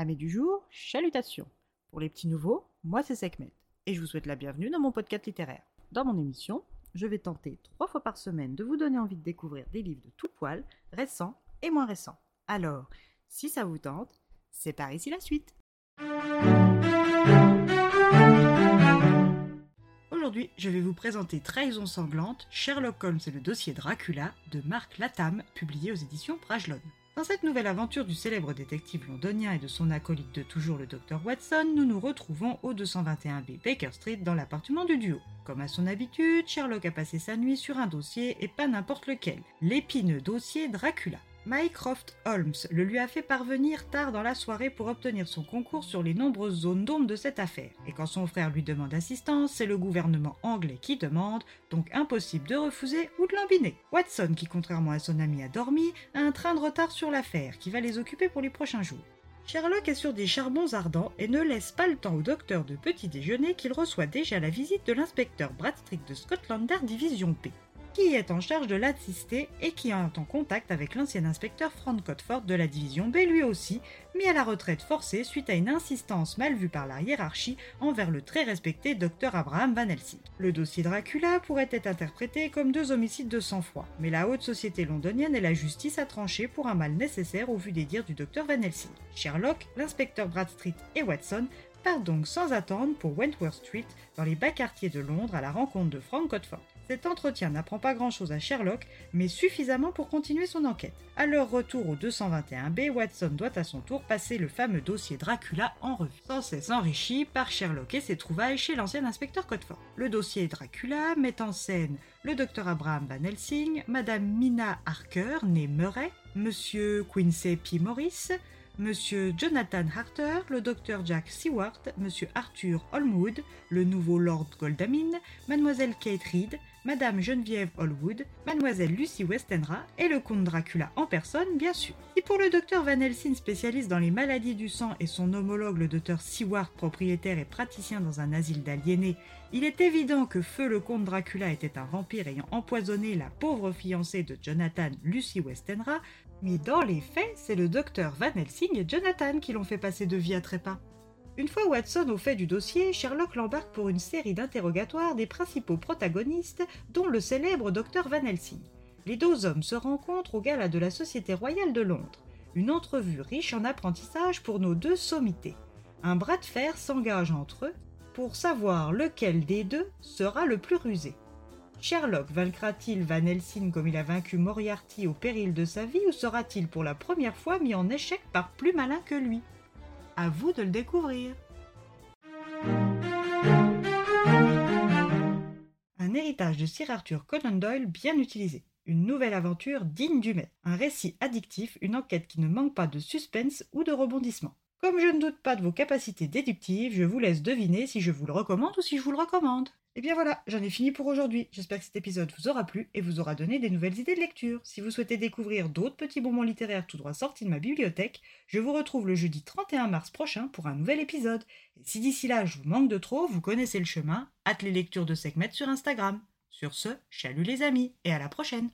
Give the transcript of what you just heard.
Amis du jour, chalutations. Pour les petits nouveaux, moi c'est Sekhmet et je vous souhaite la bienvenue dans mon podcast littéraire. Dans mon émission, je vais tenter trois fois par semaine de vous donner envie de découvrir des livres de tout poil, récents et moins récents. Alors, si ça vous tente, c'est par ici la suite. Aujourd'hui, je vais vous présenter Trahison sanglante, Sherlock Holmes et le dossier Dracula de Mark Latham, publié aux éditions Brajlon. Dans cette nouvelle aventure du célèbre détective londonien et de son acolyte de toujours le Dr Watson, nous nous retrouvons au 221B Baker Street dans l'appartement du duo. Comme à son habitude, Sherlock a passé sa nuit sur un dossier et pas n'importe lequel, l'épineux dossier Dracula. Mycroft Holmes le lui a fait parvenir tard dans la soirée pour obtenir son concours sur les nombreuses zones d'ombre de cette affaire. Et quand son frère lui demande assistance, c'est le gouvernement anglais qui demande, donc impossible de refuser ou de l'embiner. Watson, qui contrairement à son ami a dormi, a un train de retard sur l'affaire qui va les occuper pour les prochains jours. Sherlock est sur des charbons ardents et ne laisse pas le temps au docteur de petit déjeuner qu'il reçoit déjà la visite de l'inspecteur Bradstreet de Scotland Yard Division P qui est en charge de l'assister et qui est en contact avec l'ancien inspecteur Frank Cotford de la division B lui aussi, mis à la retraite forcée suite à une insistance mal vue par la hiérarchie envers le très respecté Dr Abraham Van Helsing. Le dossier Dracula pourrait être interprété comme deux homicides de sang-froid, mais la haute société londonienne et la justice a tranché pour un mal nécessaire au vu des dires du Dr Van Helsing. Sherlock, l'inspecteur Bradstreet et Watson partent donc sans attendre pour Wentworth Street, dans les bas quartiers de Londres, à la rencontre de Frank Cotford. Cet entretien n'apprend pas grand-chose à Sherlock, mais suffisamment pour continuer son enquête. À leur retour au 221B, Watson doit à son tour passer le fameux dossier Dracula en revue, sans cesse enrichi par Sherlock et ses trouvailles chez l'ancien inspecteur Cotford. Le dossier Dracula met en scène le docteur Abraham Van Helsing, Madame Mina Harker, née Murray, Monsieur Quincy P. Morris, Monsieur Jonathan Harter, le docteur Jack Seward, Monsieur Arthur Holmwood, le nouveau Lord Goldamine, Mademoiselle Kate Reed, Madame Geneviève Holwood, Mademoiselle Lucy Westenra et le comte Dracula en personne, bien sûr. Si pour le docteur Van Helsing, spécialiste dans les maladies du sang, et son homologue, le docteur Seward, propriétaire et praticien dans un asile d'aliénés, il est évident que Feu le comte Dracula était un vampire ayant empoisonné la pauvre fiancée de Jonathan, Lucy Westenra, mais dans les faits, c'est le docteur Van Helsing et Jonathan qui l'ont fait passer de vie à trépas. Une fois Watson au fait du dossier, Sherlock l'embarque pour une série d'interrogatoires des principaux protagonistes, dont le célèbre docteur Van Helsing. Les deux hommes se rencontrent au gala de la Société royale de Londres. Une entrevue riche en apprentissage pour nos deux sommités. Un bras de fer s'engage entre eux pour savoir lequel des deux sera le plus rusé. Sherlock vaincra-t-il Van Helsing comme il a vaincu Moriarty au péril de sa vie ou sera-t-il pour la première fois mis en échec par plus malin que lui? À vous de le découvrir. Un héritage de Sir Arthur Conan Doyle bien utilisé. Une nouvelle aventure digne du maître. Un récit addictif, une enquête qui ne manque pas de suspense ou de rebondissement. Comme je ne doute pas de vos capacités déductives, je vous laisse deviner si je vous le recommande ou si je vous le recommande. Et eh bien voilà, j'en ai fini pour aujourd'hui. J'espère que cet épisode vous aura plu et vous aura donné des nouvelles idées de lecture. Si vous souhaitez découvrir d'autres petits bonbons littéraires tout droit sortis de ma bibliothèque, je vous retrouve le jeudi 31 mars prochain pour un nouvel épisode. Et si d'ici là je vous manque de trop, vous connaissez le chemin, hâte les lectures de Sekhmet sur Instagram. Sur ce, chalut les amis et à la prochaine